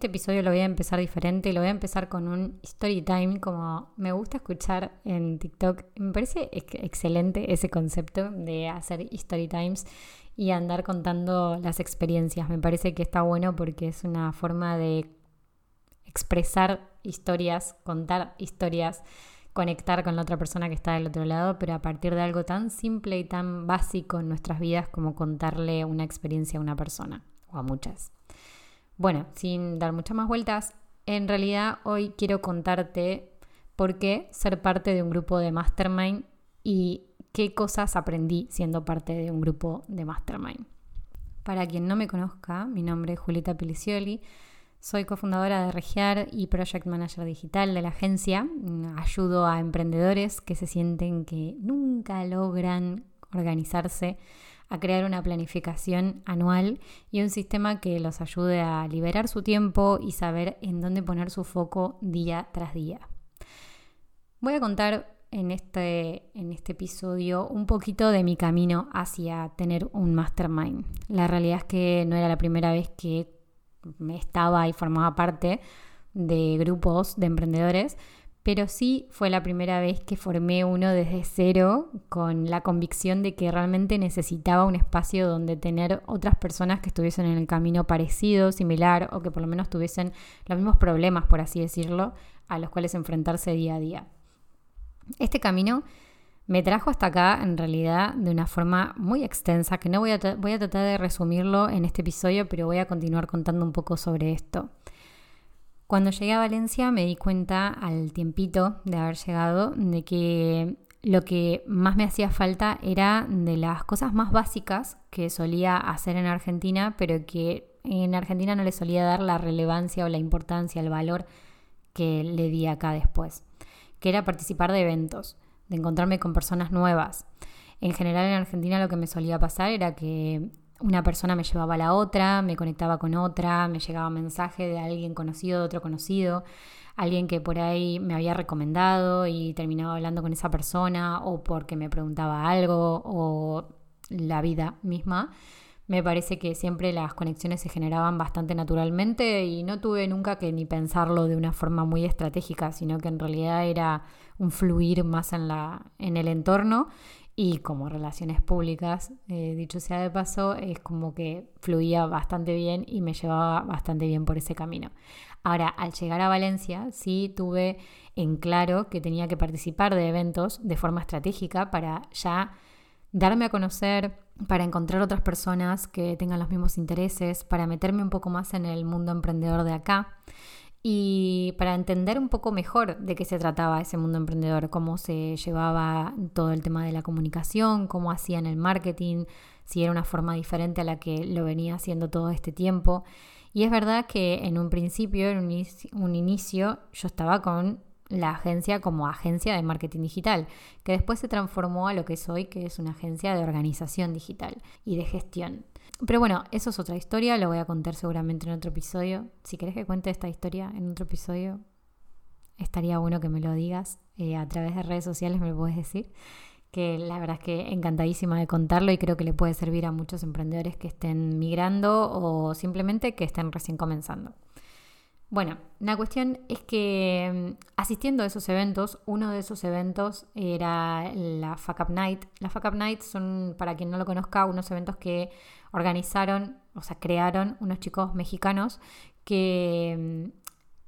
Este episodio lo voy a empezar diferente, lo voy a empezar con un story time como me gusta escuchar en TikTok. Me parece excelente ese concepto de hacer story times y andar contando las experiencias. Me parece que está bueno porque es una forma de expresar historias, contar historias, conectar con la otra persona que está del otro lado, pero a partir de algo tan simple y tan básico en nuestras vidas como contarle una experiencia a una persona o a muchas. Bueno, sin dar muchas más vueltas, en realidad hoy quiero contarte por qué ser parte de un grupo de mastermind y qué cosas aprendí siendo parte de un grupo de mastermind. Para quien no me conozca, mi nombre es Julieta Pilicioli, soy cofundadora de Regiar y Project Manager Digital de la agencia. Ayudo a emprendedores que se sienten que nunca logran organizarse a crear una planificación anual y un sistema que los ayude a liberar su tiempo y saber en dónde poner su foco día tras día. Voy a contar en este, en este episodio un poquito de mi camino hacia tener un mastermind. La realidad es que no era la primera vez que me estaba y formaba parte de grupos de emprendedores, pero sí fue la primera vez que formé uno desde cero con la convicción de que realmente necesitaba un espacio donde tener otras personas que estuviesen en el camino parecido, similar o que por lo menos tuviesen los mismos problemas, por así decirlo, a los cuales enfrentarse día a día. Este camino me trajo hasta acá en realidad de una forma muy extensa, que no voy a, voy a tratar de resumirlo en este episodio, pero voy a continuar contando un poco sobre esto. Cuando llegué a Valencia me di cuenta al tiempito de haber llegado de que lo que más me hacía falta era de las cosas más básicas que solía hacer en Argentina, pero que en Argentina no le solía dar la relevancia o la importancia, el valor que le di acá después, que era participar de eventos, de encontrarme con personas nuevas. En general en Argentina lo que me solía pasar era que una persona me llevaba a la otra, me conectaba con otra, me llegaba mensaje de alguien conocido, de otro conocido, alguien que por ahí me había recomendado y terminaba hablando con esa persona o porque me preguntaba algo o la vida misma. Me parece que siempre las conexiones se generaban bastante naturalmente y no tuve nunca que ni pensarlo de una forma muy estratégica, sino que en realidad era un fluir más en, la, en el entorno y como relaciones públicas, eh, dicho sea de paso, es como que fluía bastante bien y me llevaba bastante bien por ese camino. Ahora, al llegar a Valencia, sí tuve en claro que tenía que participar de eventos de forma estratégica para ya darme a conocer, para encontrar otras personas que tengan los mismos intereses, para meterme un poco más en el mundo emprendedor de acá y para entender un poco mejor de qué se trataba ese mundo emprendedor, cómo se llevaba todo el tema de la comunicación, cómo hacían el marketing, si era una forma diferente a la que lo venía haciendo todo este tiempo. Y es verdad que en un principio, en un inicio, yo estaba con la agencia como agencia de marketing digital, que después se transformó a lo que es hoy, que es una agencia de organización digital y de gestión. Pero bueno, eso es otra historia, lo voy a contar seguramente en otro episodio. Si querés que cuente esta historia en otro episodio, estaría bueno que me lo digas. Eh, a través de redes sociales me lo puedes decir. Que la verdad es que encantadísima de contarlo y creo que le puede servir a muchos emprendedores que estén migrando o simplemente que estén recién comenzando. Bueno, la cuestión es que mm, asistiendo a esos eventos, uno de esos eventos era la Fuck Up Night. La Fuck Up Night son, para quien no lo conozca, unos eventos que organizaron, o sea, crearon unos chicos mexicanos que mm,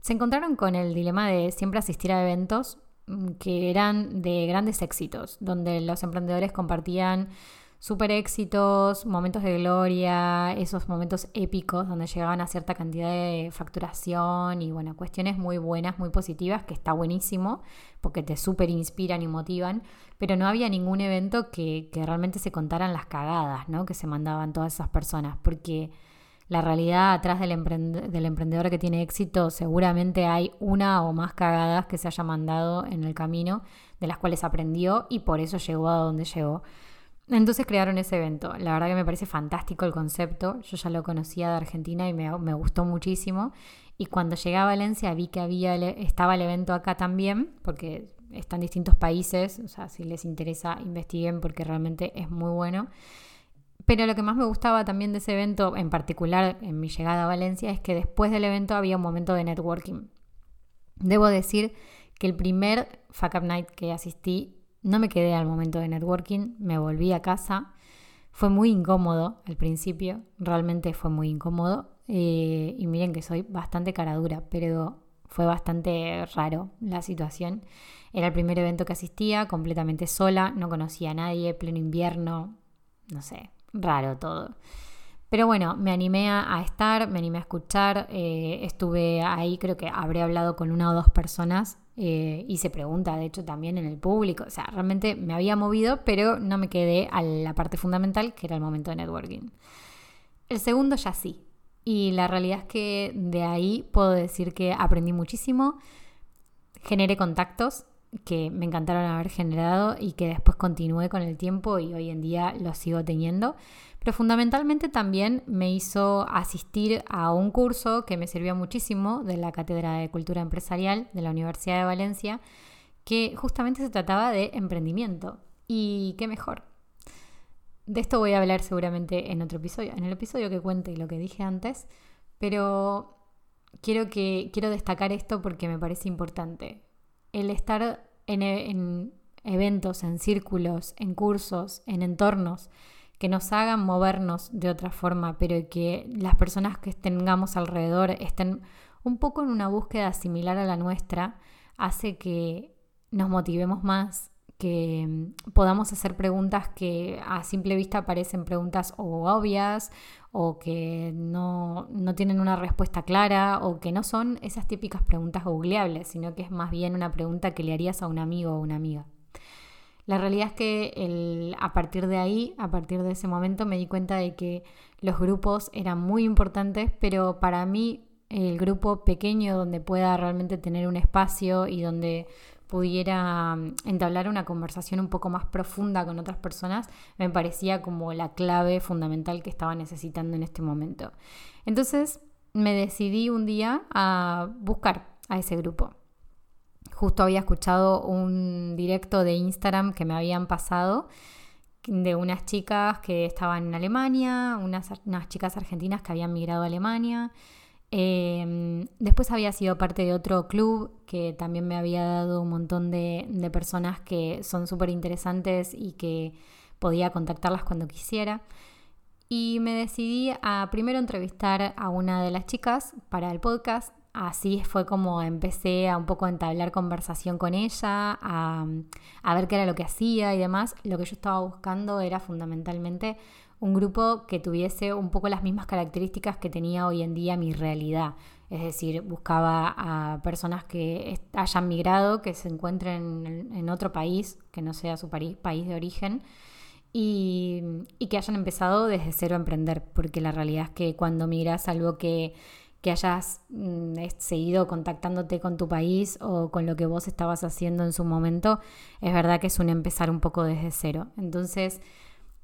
se encontraron con el dilema de siempre asistir a eventos mm, que eran de grandes éxitos, donde los emprendedores compartían super éxitos, momentos de gloria, esos momentos épicos donde llegaban a cierta cantidad de facturación y bueno, cuestiones muy buenas, muy positivas, que está buenísimo porque te súper inspiran y motivan, pero no había ningún evento que, realmente se contaran las cagadas ¿no? que se mandaban todas esas personas, porque la realidad atrás del, del emprendedor que tiene éxito seguramente hay una o más cagadas que se haya mandado en el camino, de las cuales aprendió y por eso llegó a donde llegó. Entonces crearon ese evento. La verdad que me parece fantástico el concepto. Yo ya lo conocía de Argentina y me, gustó muchísimo. Y cuando llegué a Valencia vi que había estaba el evento acá también, porque están distintos países. O sea, si les interesa, investiguen porque realmente es muy bueno. Pero lo que más me gustaba también de ese evento, en particular en mi llegada a Valencia, es que después del evento había un momento de networking. Debo decir que el primer Fuck Up Night que asistí no me quedé al momento de networking, me volví a casa. Fue muy incómodo al principio, realmente fue muy incómodo. Eh, y miren que soy bastante caradura, pero fue bastante raro la situación. Era el primer evento que asistía, completamente sola, no conocía a nadie, pleno invierno, no sé, raro todo. Pero bueno, me animé a, estar, me animé a escuchar, eh, estuve ahí, creo que habré hablado con una o dos personas, eh, hice pregunta, de hecho, también en el público, o sea, realmente me había movido, pero no me quedé a la parte fundamental, que era el momento de networking. El segundo ya sí, y la realidad es que de ahí puedo decir que aprendí muchísimo, generé contactos que me encantaron haber generado y que después continué con el tiempo y hoy en día los sigo teniendo. Pero fundamentalmente también me hizo asistir a un curso que me sirvió muchísimo de la Cátedra de Cultura Empresarial de la Universidad de Valencia, que justamente se trataba de emprendimiento. Y qué mejor, de esto voy a hablar seguramente en otro episodio, en el episodio que cuente lo que dije antes, pero quiero, que, quiero destacar esto porque me parece importante. El estar en, en eventos, en círculos, en cursos, en entornos que nos hagan movernos de otra forma, pero que las personas que tengamos alrededor estén un poco en una búsqueda similar a la nuestra, hace que nos motivemos más, que mm, podamos hacer preguntas que a simple vista parecen preguntas o obvias o que no, tienen una respuesta clara o que no son esas típicas preguntas googleables, sino que es más bien una pregunta que le harías a un amigo o una amiga. La realidad es que a partir de ahí, a partir de ese momento, me di cuenta de que los grupos eran muy importantes, pero para mí el grupo pequeño donde pueda realmente tener un espacio y donde pudiera mm, entablar una conversación un poco más profunda con otras personas, me parecía como la clave fundamental que estaba necesitando en este momento. Entonces me decidí un día a buscar a ese grupo. Justo había escuchado un directo de Instagram que me habían pasado de unas chicas que estaban en Alemania, unas, unas chicas argentinas que habían migrado a Alemania Em, después había sido parte de otro club que también me había dado un montón de, personas que son súper interesantes y que podía contactarlas cuando quisiera. Y me decidí a primero entrevistar a una de las chicas para el podcast. Así fue como empecé a un poco entablar conversación con ella, a, a ver qué era lo que hacía y demás. Lo que yo estaba buscando era fundamentalmente un grupo que tuviese un poco las mismas características que tenía hoy en día mi realidad. Es decir, buscaba a personas que hayan migrado, que se encuentren en, otro país, que no sea su país, de origen, y, que hayan empezado desde cero a emprender, porque la realidad es que cuando migras algo que, que hayas mm, seguido contactándote con tu país o con lo que vos estabas haciendo en su momento, es verdad que es un empezar un poco desde cero. Entonces,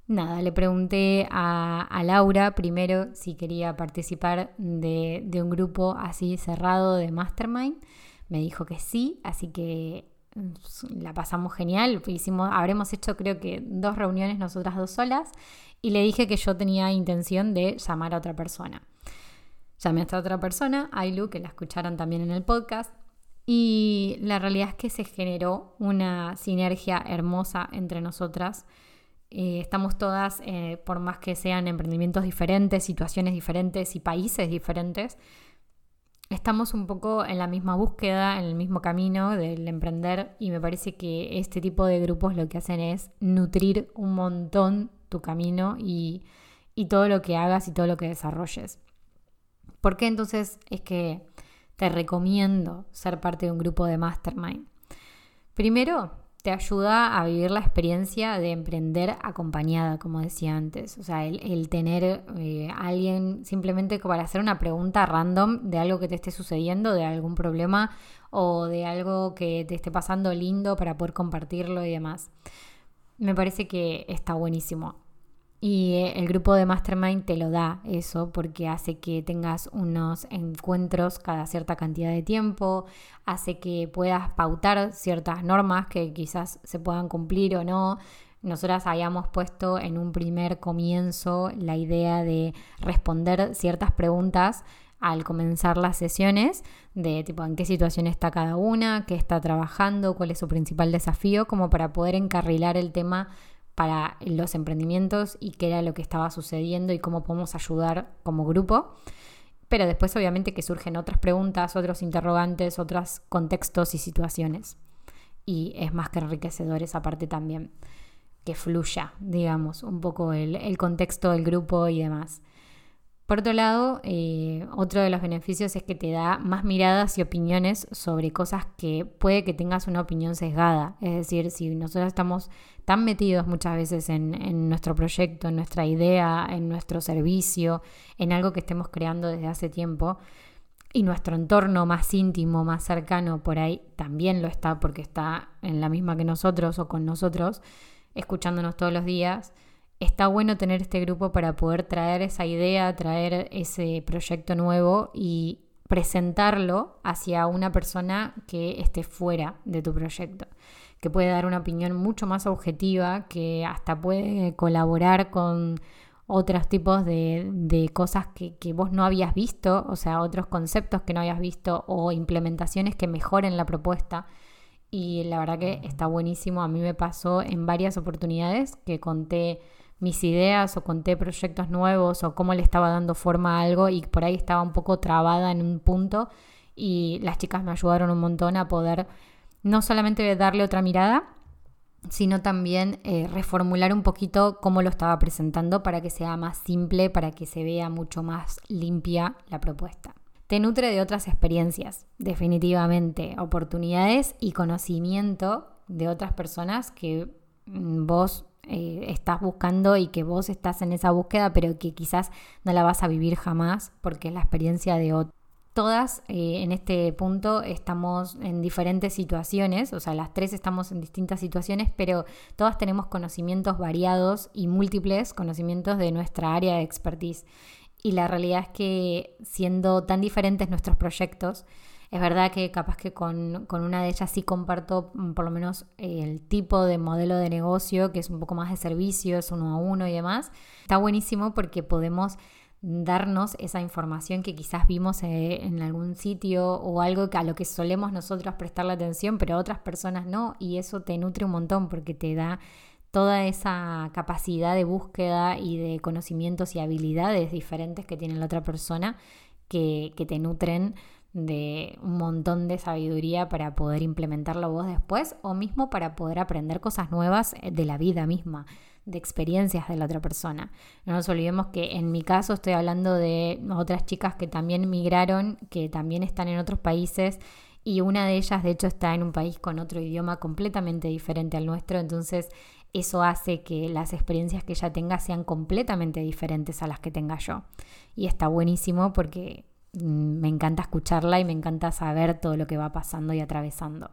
Nada, le pregunté a, Laura primero si quería participar de, un grupo así cerrado de Mastermind. Me dijo que sí, así que mm, la pasamos genial. Hicimos, habremos hecho creo que dos reuniones nosotras dos solas y le dije que yo tenía intención de llamar a otra persona. Llamé a esta otra persona, Ailu, que la escucharon también en el podcast. Y la realidad es que se generó una sinergia hermosa entre nosotras eh, estamos todas, eh, por más que sean emprendimientos diferentes, situaciones diferentes y países diferentes, estamos un poco en la misma búsqueda, en el mismo camino del emprender y me parece que este tipo de grupos lo que hacen es nutrir un montón tu camino y, y todo lo que hagas y todo lo que desarrolles. ¿Por qué entonces es que te recomiendo ser parte de un grupo de mastermind? Primero, te ayuda a vivir la experiencia de emprender acompañada, como decía antes. O sea, el, tener eh, alguien simplemente para hacer una pregunta random de algo que te esté sucediendo, de algún problema o de algo que te esté pasando lindo para poder compartirlo y demás. Me parece que está buenísimo. Y eh, el grupo de Mastermind te lo da eso porque hace que tengas unos encuentros cada cierta cantidad de tiempo, hace que puedas pautar ciertas normas que quizás se puedan cumplir o no. Nosotras habíamos puesto en un primer comienzo la idea de responder ciertas preguntas al comenzar las sesiones de tipo en qué situación está cada una, qué está trabajando, cuál es su principal desafío, como para poder encarrilar el tema para los emprendimientos y qué era lo que estaba sucediendo y cómo podemos ayudar como grupo. Pero después obviamente que surgen otras preguntas, otros interrogantes, otros contextos y situaciones. Y es más que enriquecedor esa parte también, que fluya, digamos, un poco el, el contexto del grupo y demás. Por otro lado, eh, otro de los beneficios es que te da más miradas y opiniones sobre cosas que puede que tengas una opinión sesgada. Es decir, si nosotros estamos tan metidos muchas veces en, nuestro proyecto, en nuestra idea, en nuestro servicio, en algo que estemos creando desde hace tiempo, y nuestro entorno más íntimo, más cercano, por ahí también lo está porque está en la misma que nosotros o con nosotros, escuchándonos todos los días. Está bueno tener este grupo para poder traer esa idea, traer ese proyecto nuevo y presentarlo hacia una persona que esté fuera de tu proyecto, que puede dar una opinión mucho más objetiva, que hasta puede colaborar con otros tipos de, cosas que, que, vos no habías visto, o sea, otros conceptos que no habías visto o implementaciones que mejoren la propuesta. Y la verdad que está buenísimo. A mí me pasó en varias oportunidades que conté mis ideas o conté proyectos nuevos o cómo le estaba dando forma a algo y por ahí estaba un poco trabada en un punto y las chicas me ayudaron un montón a poder no solamente darle otra mirada, sino también eh, reformular un poquito cómo lo estaba presentando para que sea más simple, para que se vea mucho más limpia la propuesta. Te nutre de otras experiencias, definitivamente, oportunidades y conocimiento de otras personas que mm, vos eh, estás buscando y que vos estás en esa búsqueda, pero que quizás no la vas a vivir jamás porque es la experiencia de otro. Todas eh, en este punto estamos en diferentes situaciones, o sea, las tres estamos en distintas situaciones, pero todas tenemos conocimientos variados y múltiples conocimientos de nuestra área de expertise. Y la realidad es que siendo tan diferentes nuestros proyectos, es verdad que capaz que con, una de ellas sí comparto mm, por lo menos el tipo de modelo de negocio, que es un poco más de servicio, es uno a uno y demás. Está buenísimo porque podemos darnos esa información que quizás vimos eh, en algún sitio o algo a lo que solemos nosotros prestarle atención, pero otras personas no, y eso te nutre un montón porque te da toda esa capacidad de búsqueda y de conocimientos y habilidades diferentes que tiene la otra persona que, que te nutren de un montón de sabiduría para poder implementarlo vos después o mismo para poder aprender cosas nuevas eh, de la vida misma, de experiencias de la otra persona. No nos olvidemos que en mi caso estoy hablando de otras chicas que también migraron, que también están en otros países y una de ellas de hecho está en un país con otro idioma completamente diferente al nuestro, entonces eso hace que las experiencias que ella tenga sean completamente diferentes a las que tenga yo. Y está buenísimo porque me encanta escucharla y me encanta saber todo lo que va pasando y atravesando.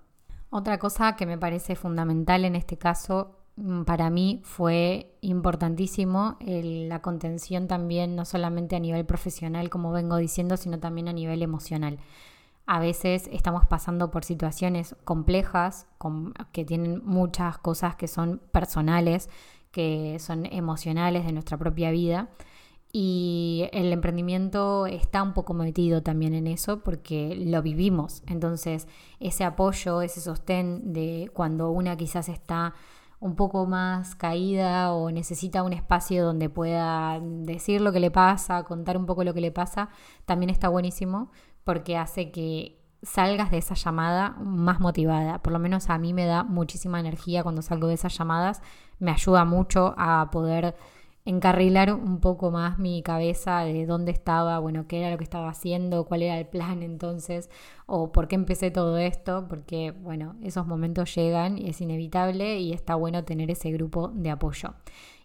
Otra cosa que me parece fundamental en este caso mm, para mí fue importantísimo la contención también, no solamente a nivel profesional, como vengo diciendo, sino también a nivel emocional. A veces estamos pasando por situaciones complejas, que tienen muchas cosas que son personales, que son emocionales de nuestra propia vida y el emprendimiento está un poco metido también en eso porque lo vivimos. Entonces, ese apoyo, ese sostén de cuando una quizás está un poco más caída o necesita un espacio donde pueda decir lo que le pasa, contar un poco lo que le pasa, también está buenísimo porque hace que salgas de esa llamada más motivada. Por lo menos a mí me da muchísima energía cuando salgo de esas llamadas, me ayuda mucho a poder encarrilar un poco más mi cabeza de dónde estaba, bueno, qué era lo que estaba haciendo, cuál era el plan entonces, o por qué empecé todo esto, porque, bueno, esos momentos llegan y es inevitable y está bueno tener ese grupo de apoyo.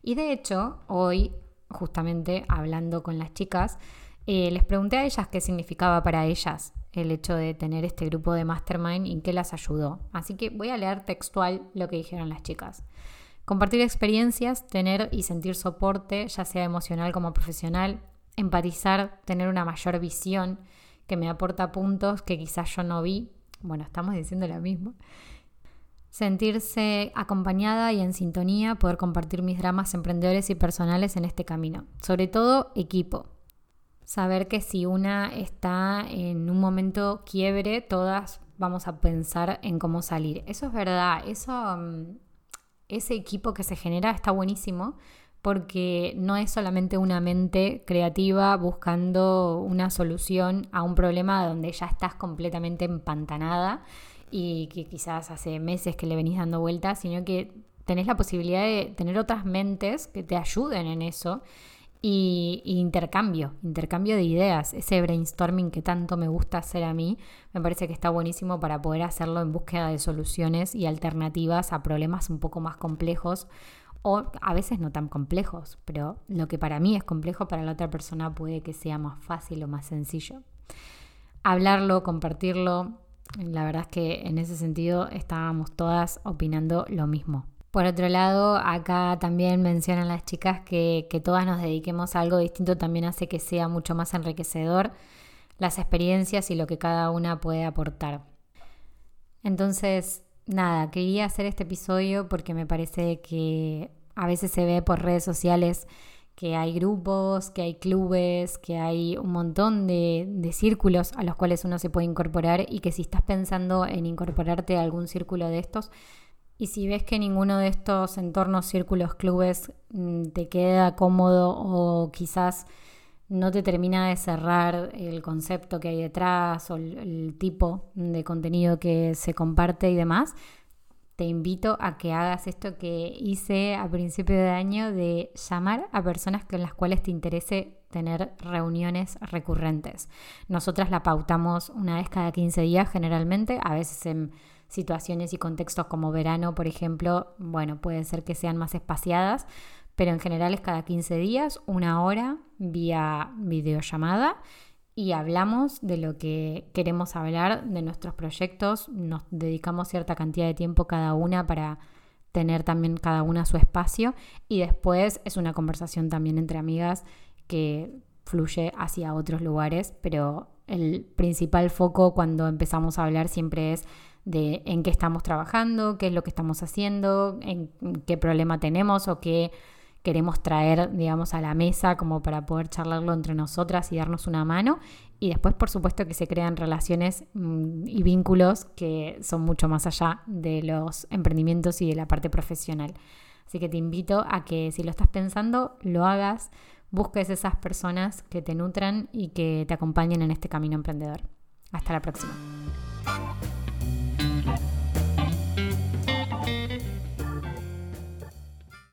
Y de hecho, hoy, justamente hablando con las chicas, eh, les pregunté a ellas qué significaba para ellas el hecho de tener este grupo de mastermind y qué las ayudó. Así que voy a leer textual lo que dijeron las chicas. Compartir experiencias, tener y sentir soporte, ya sea emocional como profesional, empatizar, tener una mayor visión que me aporta puntos que quizás yo no vi. Bueno, estamos diciendo lo mismo. sentirse acompañada y en sintonía, poder compartir mis dramas emprendedores y personales en este camino. Sobre todo equipo. Saber que si una está en un momento quiebre, todas vamos a pensar en cómo salir. Eso es verdad, eso, mm, ese equipo que se genera está buenísimo porque no es solamente una mente creativa buscando una solución a un problema donde ya estás completamente empantanada y que quizás hace meses que le venís dando vueltas, sino que tenés la posibilidad de tener otras mentes que te ayuden en eso y, intercambio, intercambio de ideas, ese brainstorming que tanto me gusta hacer a mí, me parece que está buenísimo para poder hacerlo en búsqueda de soluciones y alternativas a problemas un poco más complejos o a veces no tan complejos, pero lo que para mí es complejo para la otra persona puede que sea más fácil o más sencillo. Hablarlo, compartirlo, la verdad es que en ese sentido estábamos todas opinando lo mismo. Por otro lado, acá también mencionan las chicas que, que todas nos dediquemos a algo distinto también hace que sea mucho más enriquecedor las experiencias y lo que cada una puede aportar. Entonces, nada, quería hacer este episodio porque me parece que a veces se ve por redes sociales que hay grupos, que hay clubes, que hay un montón de, círculos a los cuales uno se puede incorporar y que si estás pensando en incorporarte a algún círculo de estos y si ves que ninguno de estos entornos, círculos, clubes mm, te queda cómodo o quizás no te termina de cerrar el concepto que hay detrás o el tipo de contenido que se comparte y demás, te invito a que hagas esto que hice a principio de año de llamar a personas con las cuales te interese tener reuniones recurrentes. Nosotras la pautamos una vez cada 15 días generalmente, a veces en situaciones y contextos como verano, por ejemplo, bueno, puede ser que sean más espaciadas, pero en general es cada 15 días, una hora vía videollamada y hablamos de lo que queremos hablar, de nuestros proyectos, nos dedicamos cierta cantidad de tiempo cada una para tener también cada una su espacio y después es una conversación también entre amigas que fluye hacia otros lugares, pero el principal foco cuando empezamos a hablar siempre es de en qué estamos trabajando, qué es lo que estamos haciendo, en qué problema tenemos o qué queremos traer, digamos, a la mesa como para poder charlarlo entre nosotras y darnos una mano. Y después, por supuesto, que se crean relaciones mm, y vínculos que son mucho más allá de los emprendimientos y de la parte profesional. Así que te invito a que si lo estás pensando, lo hagas, busques esas personas que te nutran y que te acompañen en este camino emprendedor. Hasta la próxima.